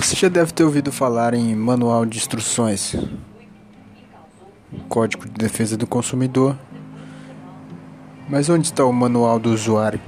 Você já deve ter ouvido falar em manual de instruções, Código de Defesa do Consumidor. Mas onde está o manual do usuário?